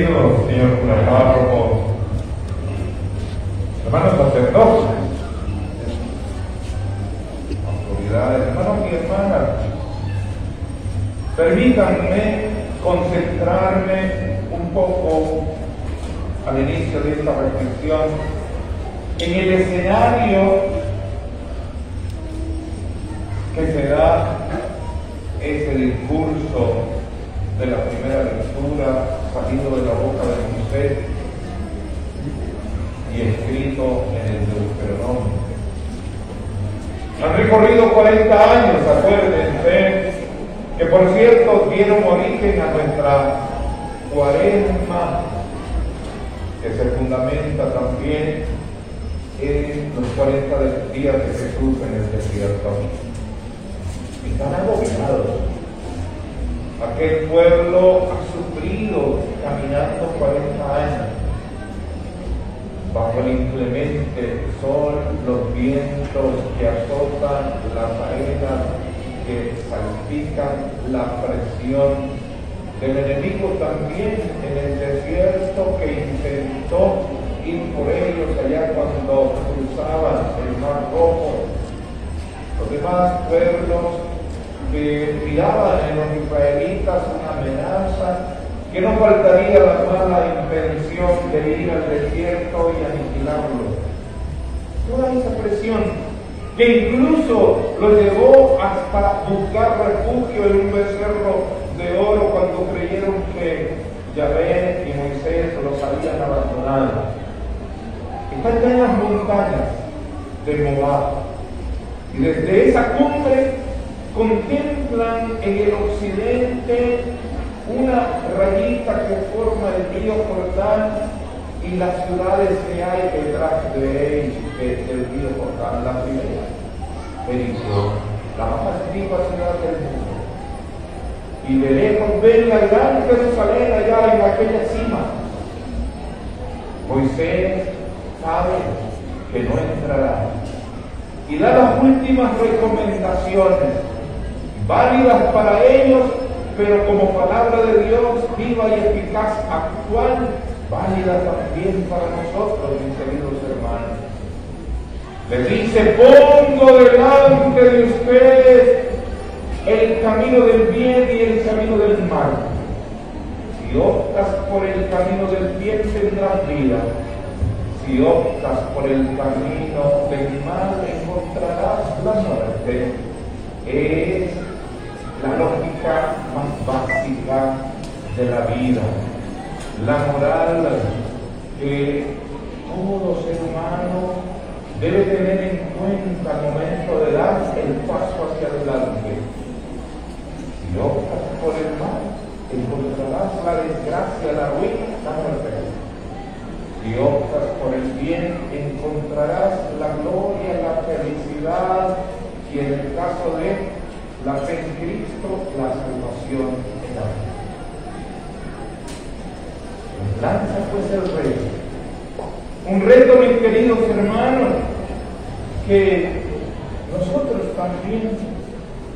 querido señor párroco, hermanos sacerdotes, autoridades, hermanos y hermanas, permítanme concentrarme un poco al inicio de esta reflexión en el escenario que se da es el discurso de la primera lectura salido de la boca de Moisés y escrito en el Deuteronomio. Han recorrido 40 años, acuérdense, que por cierto dieron origen a nuestra cuaresma, que se fundamenta también en los 40 días de Jesús en el desierto. Están agobiados. Aquel pueblo ha sufrido caminando 40 años bajo el inclemente sol, los vientos que azotan las arenas, que salpican la presión del enemigo también en el desierto que intentó ir por ellos allá cuando cruzaban el mar rojo. Los demás pueblos que miraban en los israelitas una amenaza, que no faltaría la mala intención de ir al desierto y aniquilarlo. Toda esa presión que incluso lo llevó hasta buscar refugio en un becerro de oro cuando creyeron que Yahvé y Moisés los habían abandonado. Están en las montañas de Moab. Y desde esa cumbre contemplan en el occidente una rayita que forma el río Jordán y las ciudades que hay detrás de él, del río Jordán, la primera, Jericó, la más antigua ciudad del mundo. Y de lejos ven la gran Jerusalén allá en aquella cima. Moisés sabe que no entrará y da las últimas recomendaciones válidas para ellos, pero como palabra de Dios viva y eficaz, actual, válida también para nosotros, mis queridos hermanos. Les dice, pongo delante de ustedes el camino del bien y el camino del mal. Si optas por el camino del bien tendrás vida. Si optas por el camino del mal encontrarás la muerte. Es la lógica más básica de la vida, la moral que todo ser humano debe tener en cuenta al momento de dar el paso hacia adelante. Si optas por el mal, encontrarás la desgracia, la ruina, la muerte. Si optas por el bien, encontrarás la gloria, la felicidad y en el caso de la fe en Cristo, la salvación en la vida. Lanza pues el reto. Un reto, mis queridos hermanos, que nosotros también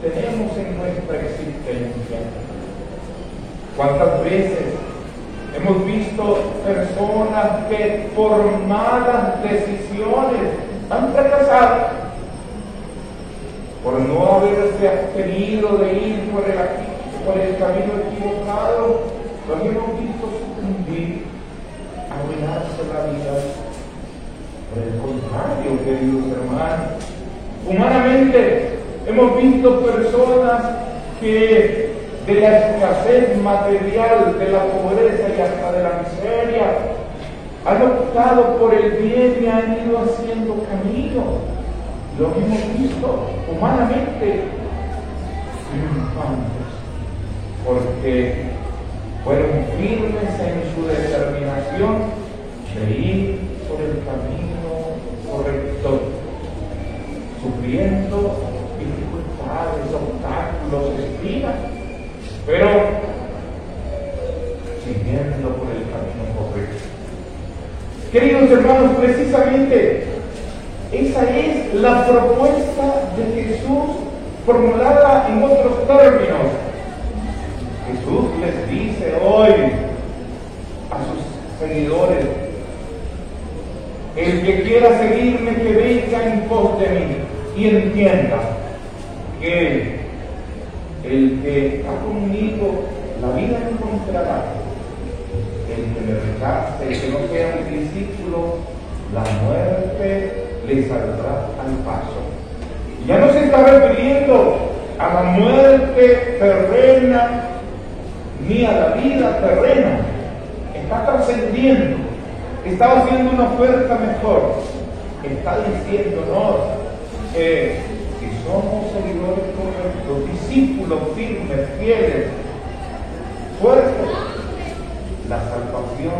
tenemos en nuestra existencia. ¿Cuántas veces hemos visto personas que por malas decisiones han fracasado? Por no haberse abstenido de ir por el, por el camino equivocado, lo hemos visto sucumbir, arruinarse la vida. Por el contrario, queridos hermanos, humanamente hemos visto personas que de la escasez material, de la pobreza y hasta de la miseria, han optado por el bien y han ido haciendo camino lo hemos visto humanamente porque fueron firmes en su determinación de ir por el camino correcto, sufriendo dificultades, obstáculos, espinas, pero siguiendo por el camino correcto. Queridos hermanos, precisamente esa es la propuesta de Jesús formulada en otros términos. Jesús les dice hoy a seguidores. El que quiera seguirme, que venga en pos de mí y entienda que el que está conmigo, la vida encontrará. El que me rechace, el que no sea mi discípulo, la muerte le saldrá al paso. Ya no se está refiriendo a la muerte terrena ni a la vida terrena. Está trascendiendo, está haciendo una oferta mejor. Está diciéndonos que somos seguidores correctos, discípulos firmes, fieles, fuertes, la salvación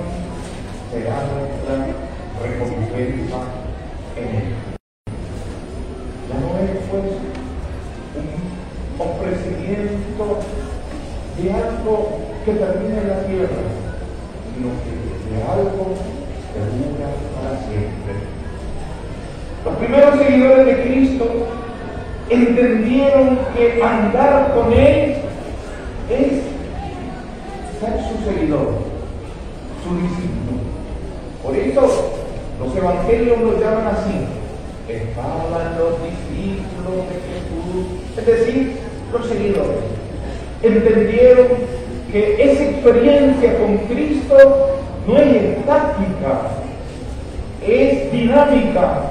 será nuestra recompensa en él. Ya no es pues un ofrecimiento de algo que termina en la tierra, sino que de algo que dura para siempre. Los primeros seguidores de Cristo entendieron que andar con Él es ser su seguidor, su discípulo. Por eso los evangelios lo llaman así. Estaban los discípulos de Jesús, es decir, los seguidores entendieron que esa experiencia con Cristo no es estática, es dinámica,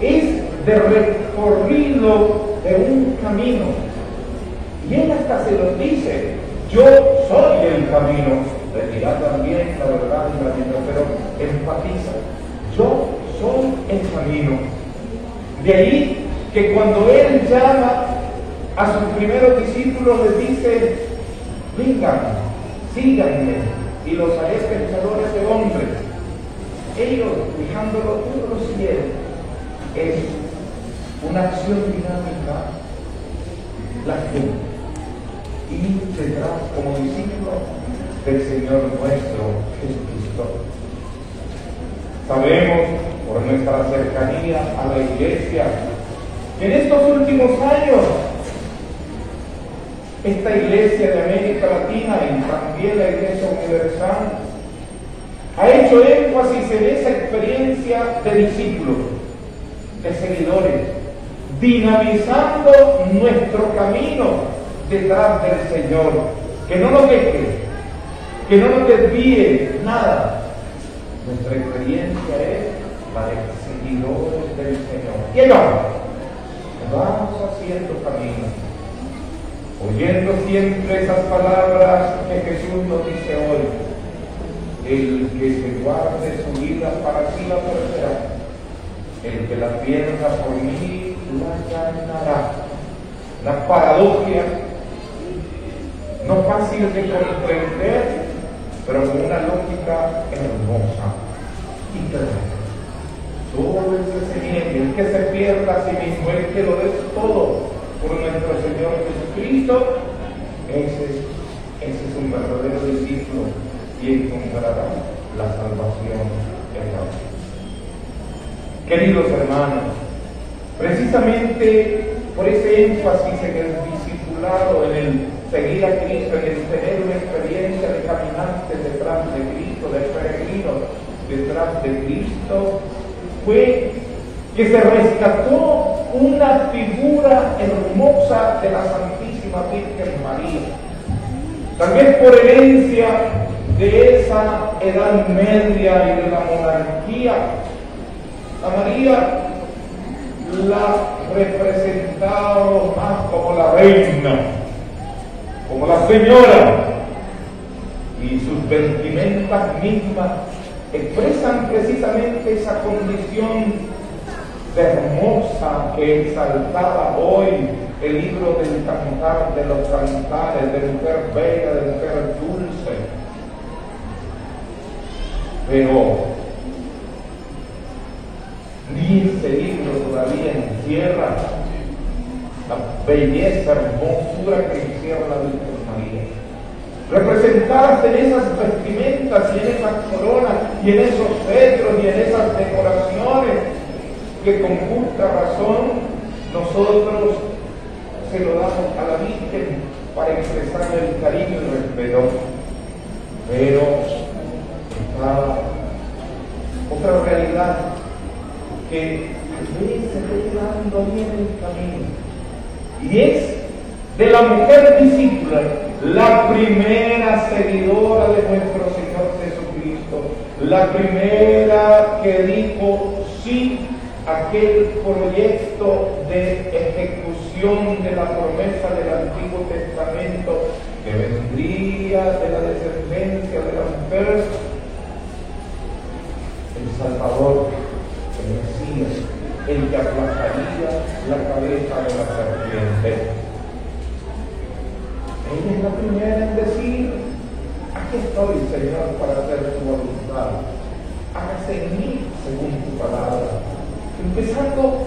es de recorrido de un camino. Y él hasta se lo dice, yo soy el camino, dirá también la verdad y la vida, pero enfatiza, yo soy el camino. De ahí que cuando él llama a sus primeros discípulos les dice, vengan, síganme y los haré pensadores de hombres. Ellos, dejándolo todo lo siguieron. Es una acción dinámica la fe y como discípulo del Señor nuestro Jesucristo. Sabemos por nuestra cercanía a la iglesia que en estos últimos años esta iglesia de América Latina y también la iglesia universal ha hecho énfasis en esa experiencia de discípulos, de seguidores, dinamizando nuestro camino detrás del Señor. Que no nos deje, que no nos desvíe nada. Nuestra experiencia es la de seguidores del Señor. Vamos, vamos haciendo camino oyendo siempre esas palabras que Jesús nos dice hoy, el que se guarde su vida para sí la perderá, el que la pierda por mí la ganará. La paradoja, no fácil de comprender, pero con una lógica hermosa y clara. Todo el niegue, el que se pierda a sí mismo, el que lo des todo, por nuestro Señor Jesucristo, ese, ese es un verdadero discípulo y encontrará la salvación eterna. Queridos hermanos, precisamente por ese énfasis en el discipulado, en el seguir a Cristo, en el tener de caminantes detrás de Cristo, de peregrinos detrás de Cristo, fue que se rescató una figura hermosa de la Santísima Virgen María. También por herencia de esa edad media y de la monarquía, a María la representado más como la reina, como la señora, y sus vestimentas mismas expresan precisamente esa condición hermosa que exaltaba hoy el libro del cantar de los cantares, de mujer bella, de mujer dulce. Pero ni ese libro todavía encierra la belleza, hermosura que encierra la María representadas en esas vestimentas y en esas coronas y en esos cetros y en esas decoraciones que con justa razón nosotros se lo damos a la Virgen para expresarle el cariño y el respeto. Pero está otra realidad que a veces está quedando bien el camino y es de la mujer discípula la primera seguidora de nuestro Señor Jesucristo, la primera que dijo sí a aquel proyecto de ejecución de la promesa del Antiguo Testamento que vendría de la descendencia de la mujer, el Salvador, el Mesías, el que aplastaría la cabeza de la serpiente. Ella es la primera en decir, aquí estoy, Señor, para hacer tu voluntad. Hágase en mí según tu palabra. Empezando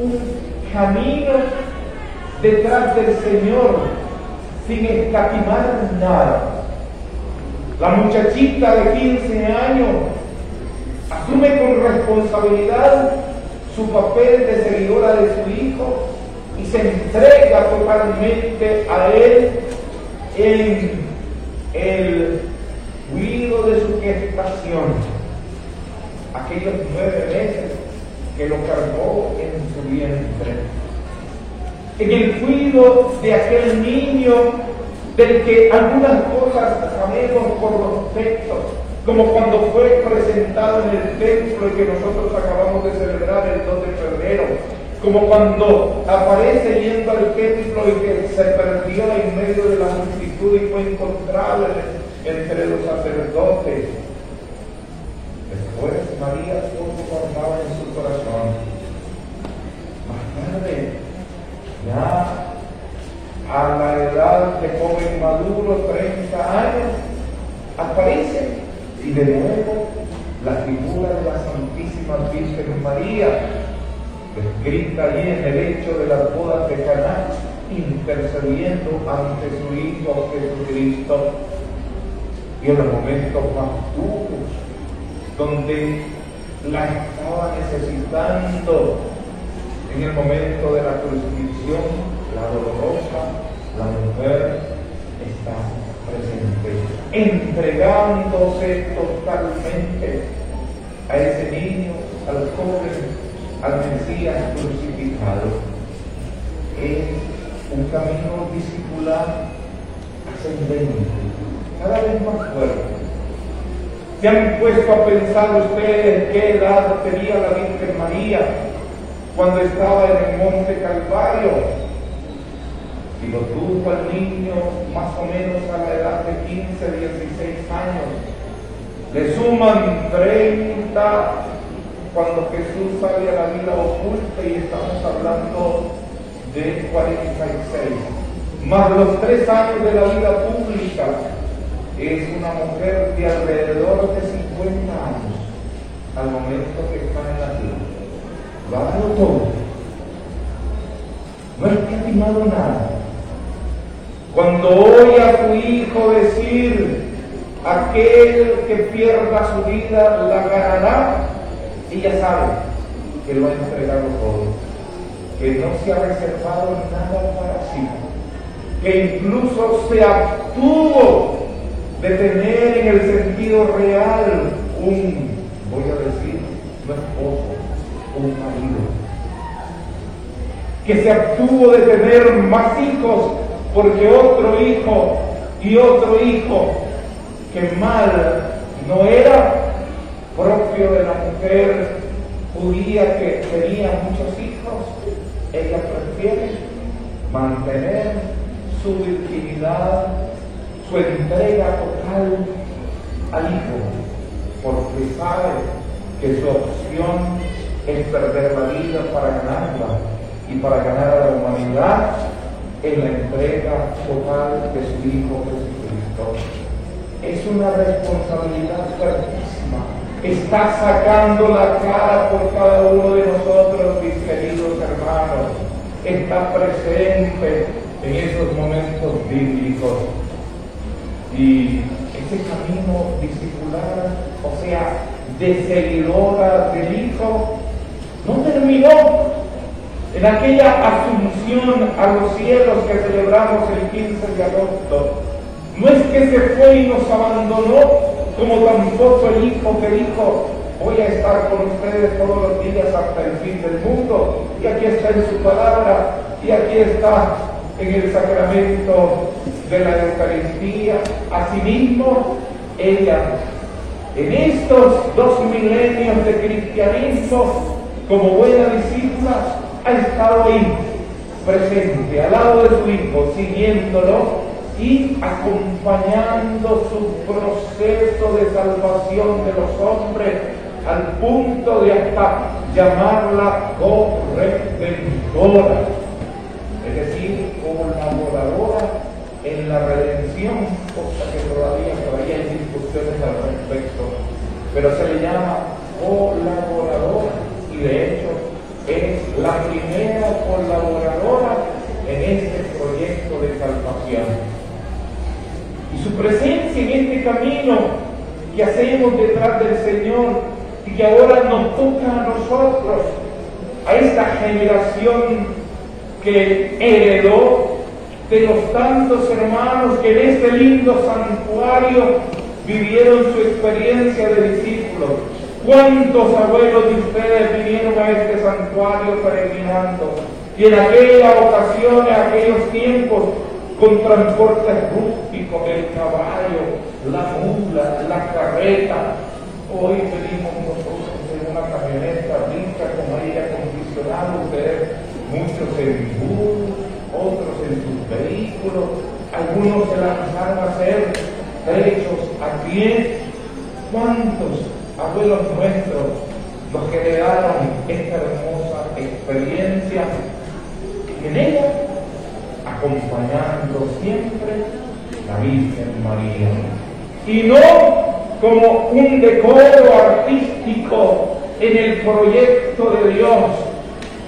un camino detrás del Señor sin escatimar nada. La muchachita de 15 años asume con responsabilidad su papel de seguidora de su hijo y se entrega totalmente a él en el cuidado de su gestación. Aquellos nueve meses que lo cargó en su vientre. En el cuidado de aquel niño del que algunas cosas sabemos por los textos, como cuando fue presentado en el templo y que nosotros acabamos de celebrar el 2 de febrero, como cuando aparece yendo al templo y que se perdió en medio de la multitud y fue encontrado entre los sacerdotes. Después María todo guardaba en su corazón. Más tarde, ya a la edad de joven maduro, 30 años, aparece y de nuevo la figura de la Santísima Virgen María, descrita allí en el hecho de las bodas de Caná, intercediendo ante su Hijo Jesucristo. Y en los momentos más duros, donde la estaba necesitando, en el momento de la crucifixión, la dolorosa, la mujer está presente, entregándose totalmente a ese niño, al joven, al Mesías crucificado. Es un camino discipular ascendente, cada vez más fuerte. ¿Se han puesto a pensar ustedes qué edad tenía la Virgen María cuando estaba en el monte Calvario? y lo tuvo al niño más o menos a la edad de 15, 16 años. Le suman 30 cuando Jesús sale a la vida oculta y estamos hablando de 46. Más los tres años de la vida pública, es una mujer de alrededor de 50 años al momento que está en la tierra. Dado todo. No ha estimado nada. Cuando oye a tu hijo decir, aquel que pierda su vida la ganará, ella sabe que lo ha entregado todo, que no se ha reservado nada para sí, que incluso se abstuvo de tener en el sentido real un, voy a decir, un esposo, un marido, que se abstuvo de tener más hijos porque otro hijo y otro hijo que mal no era propio de la mujer judía que tenía muchos hijos, ella prefiere mantener su virginidad, su entrega total al hijo, porque sabe que su opción es perder la vida para ganarla y para ganar a la humanidad en la entrega total de su Hijo Jesucristo. Es una responsabilidad fuertísima. Está sacando la cara por cada uno de nosotros, mis queridos hermanos. Está presente en esos momentos bíblicos. Y ese camino discipular, o sea, de seguidora del Hijo, no terminó en aquella asunción a los cielos que celebramos el 15 de agosto, no es que se fue y nos abandonó, como tampoco el Hijo que dijo, voy a estar con ustedes todos los días hasta el fin del mundo, y aquí está en su palabra, y aquí está en el sacramento de la Eucaristía. Asimismo, ella, en estos dos milenios de cristianismo, como buena discípula, ha estado ahí, presente, al lado de su Hijo, siguiéndolo y acompañando su proceso de salvación de los hombres al punto de hasta llamarla corredentora, es decir, colaboradora en la redención, cosa que todavía todavía hay discusiones al respecto, pero se le llama colaboradora y de hecho es la primera colaboradora su presencia en este camino que hacemos detrás del Señor y que ahora nos toca a nosotros, a esta generación que heredó de los tantos hermanos que en este lindo santuario vivieron su experiencia de discípulos. ¿Cuántos abuelos de ustedes vinieron a este santuario peregrinando? Y en aquella ocasión, en aquellos tiempos, con transporte rústico, el caballo, la mula, la carreta. Hoy venimos nosotros en una camioneta rica con aire acondicionado, ustedes muchos en bus, otros en sus vehículos, algunos se lanzaron a hacer trechos a pie. ¿Cuántos abuelos nuestros nos generaron esta hermosa experiencia? En ella acompañando siempre la Virgen María. Y no como un decoro artístico en el proyecto de Dios.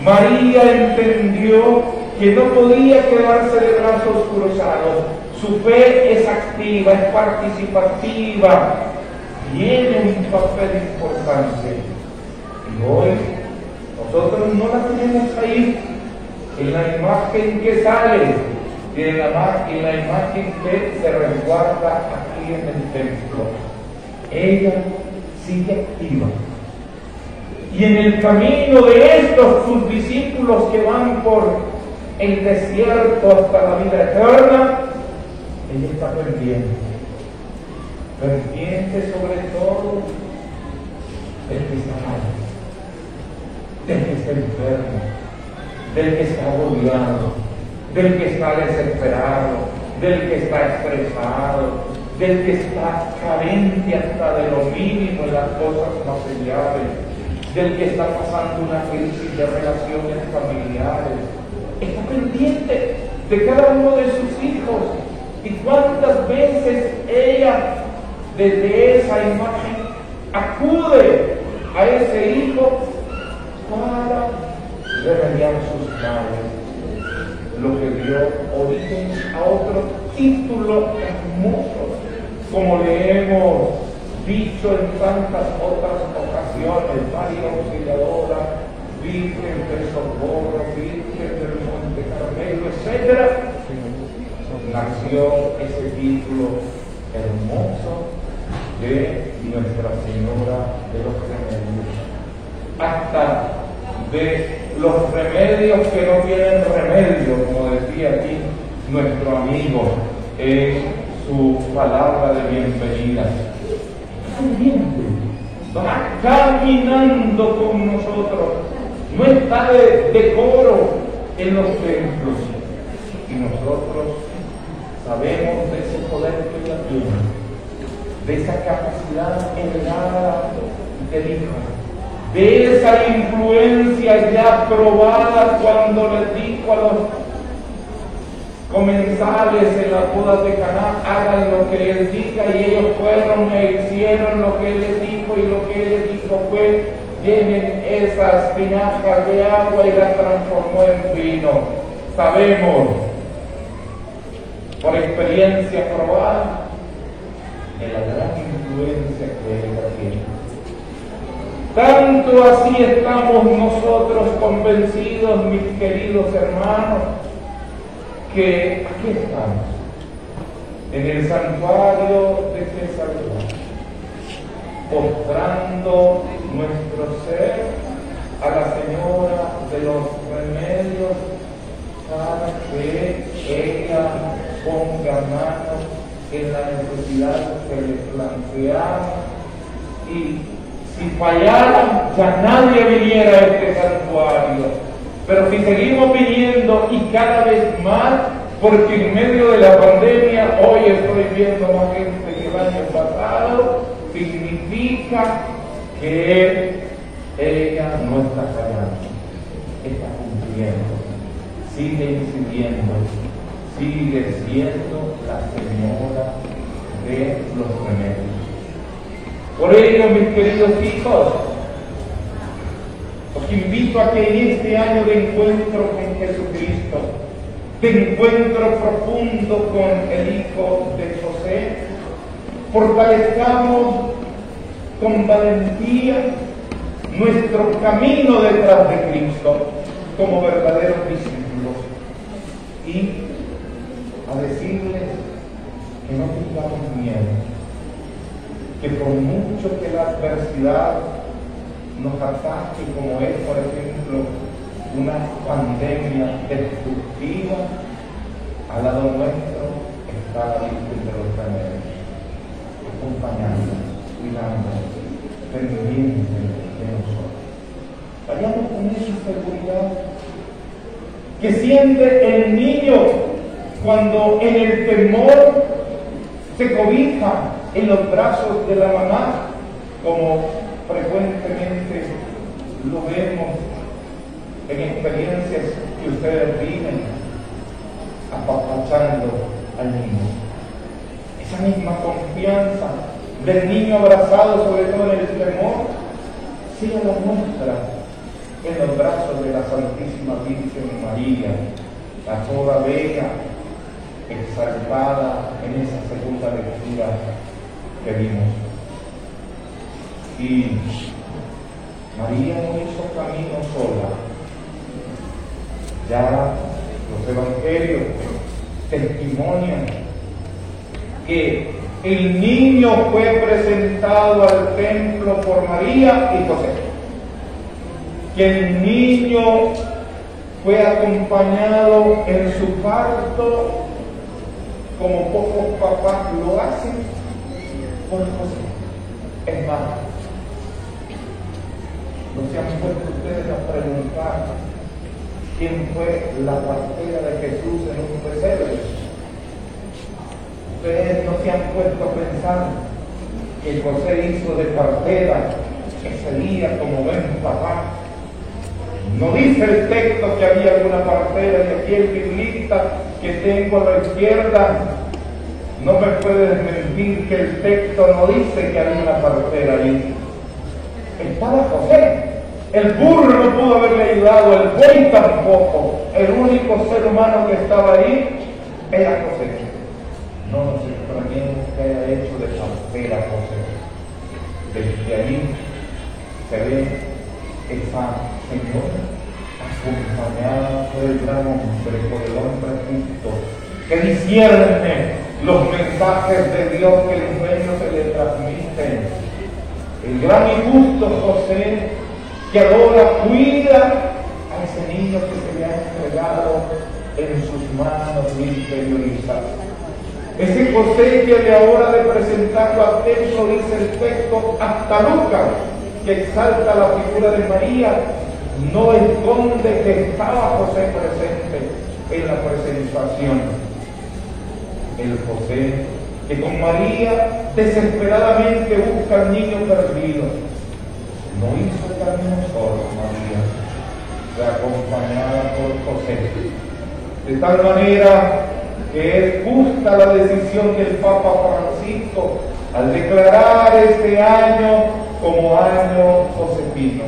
María entendió que no podía quedarse de brazos cruzados. Su fe es activa, es participativa, tiene un papel importante. Y hoy nosotros no la tenemos ahí en la imagen que sale y la, en la imagen que se resguarda aquí en el templo. Ella sigue activa. Y en el camino de estos sus discípulos que van por el desierto hasta la vida eterna, ella está pendiente. Pendiente sobre todo del que está mal, del que está enfermo, del que está agobiado, del que está desesperado, del que está estresado, del que está carente hasta de lo mínimo en las cosas materiales, del que está pasando una crisis de relaciones familiares. Está pendiente de cada uno de sus hijos. Y cuántas veces ella, desde esa imagen, acude a ese hijo para remediar lo que dio origen a otro título hermoso, como le hemos dicho en tantas otras ocasiones, María Auxiliadora, Virgen del Socorro, Virgen del Monte Carmelo, etc., nació ese título hermoso de Nuestra Señora de los Remedios. Hasta de los remedios que no tienen remedio, como decía aquí nuestro amigo en su palabra de bienvenida. Va caminando con nosotros, no está de decoro en los templos. Y nosotros sabemos de ese poder que ella tiene, de esa capacidad heredada del Hijo de esa influencia ya probada cuando le dijo a los comensales en la boda de Caná, hagan lo que él diga y ellos fueron e hicieron lo que les dijo y lo que les dijo fue llenen esas tinajas de agua y las transformó en vino. Sabemos por experiencia probada de la gran influencia que él tiene. Tanto así estamos nosotros convencidos, mis queridos hermanos, que aquí estamos, en el santuario de Cesarea, postrando nuestro ser a la Señora de los remedios para que ella ponga mano en la necesidad que le planteamos y si fallaran ya nadie viniera a este santuario. Pero si seguimos viniendo y cada vez más, porque en medio de la pandemia hoy estoy viendo más gente que el año pasado, significa que ella no está fallando, está cumpliendo, sigue incidiendo, sigue siendo la señora de los remedios. Por ello, mis queridos hijos, os invito a que en este año de encuentro con Jesucristo, de encuentro profundo con el Hijo de José, fortalezcamos con valentía nuestro camino detrás de Cristo como verdaderos discípulos. Y a decirles que no tengamos miedo que por mucho que la adversidad nos ataque, como es, por ejemplo, una pandemia destructiva, al lado nuestro está la Virgen de los Remedios, acompañándonos, cuidándonos, pendiente de nosotros. Vayamos con esa seguridad que siente el niño cuando en el temor se cobija en los brazos de la mamá, como frecuentemente lo vemos en experiencias que ustedes viven, apapachando al niño. Esa misma confianza del niño abrazado, sobre todo en el temor, sea la muestra en los brazos de la Santísima Virgen María, la toda bella, exaltada en esa segunda lectura que vimos. Y María no hizo camino sola. Ya los evangelios testimonian que el niño fue presentado al templo por María y José. Que el niño fue acompañado en su parto como pocos papás lo hacen es más, no se han puesto ustedes a preguntar quién fue la partera de Jesús en un pesebre. Ustedes no se han puesto a pensar que José hizo de partera ese día como ven papá. No dice el texto que había alguna partera y aquí el biblista que tengo a la izquierda no me puede desmentir que el texto no dice que había una partera ahí. Estaba José. El burro no pudo haberle ayudado, el buey tampoco. El único ser humano que estaba ahí era José. No nos extrañemos que haya hecho de partera José. Desde ahí se ve esa señora acompañada por el gran hombre, por el hombre justo, que discierne los mensajes de Dios que los medios se le transmiten. El gran y justo José que adora, cuida a ese niño que se le ha entregado en sus manos interiorizadas. Ese José que de ahora de presentarlo al templo, dice el texto, hasta Lucas, que exalta la figura de María, no esconde que estaba José presente en la presentación el José, que con María desesperadamente busca al niño perdido. No hizo el camino solo, María, fue acompañada por José. De tal manera que es justa la decisión del Papa Francisco al declarar este año como año josefino,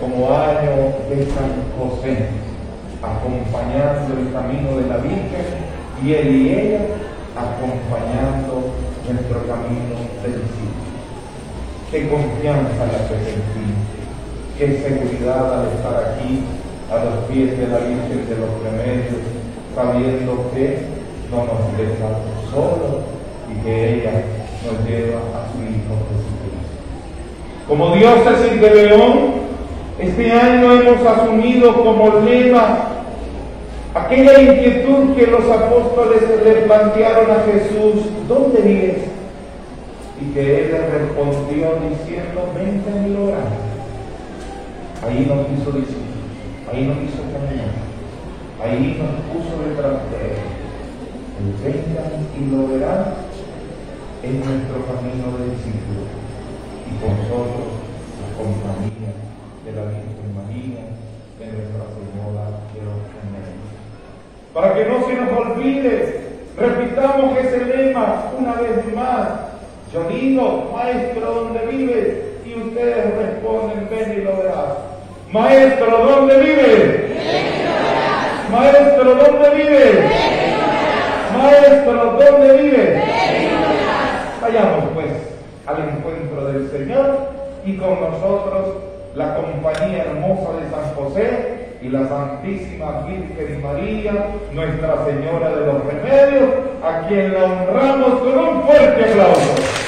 como año de San José, acompañando el camino de la Virgen y él y ella acompañando nuestro camino del cielo. Qué confianza la presentimos, qué seguridad al estar aquí a los pies de la Virgen de los Remedios, sabiendo que no nos deja solos y que ella nos lleva a su Hijo Jesucristo. Como Dios es de León, este año hemos asumido como lema aquella inquietud que los apóstoles le plantearon a Jesús, ¿dónde vives? Y que él les respondió diciendo, vente a mi. Ahí nos hizo discípulos, ahí nos hizo caminar, ahí nos puso detrás de él. El vengan y lo en nuestro camino de discípulos y con nosotros la compañía de la Virgen María, Para que no se nos olvide, repitamos ese lema una vez más. Yo digo, maestro, ¿dónde vive? Y ustedes responden, ven y lo verás. Maestro, ¿dónde vive? Maestro, ¿dónde vive? Maestro, ¿dónde vive? Vayamos pues al encuentro del Señor y con nosotros la compañía hermosa de San José y la Santísima Virgen María, Nuestra Señora de los Remedios, a quien la honramos con un fuerte aplauso.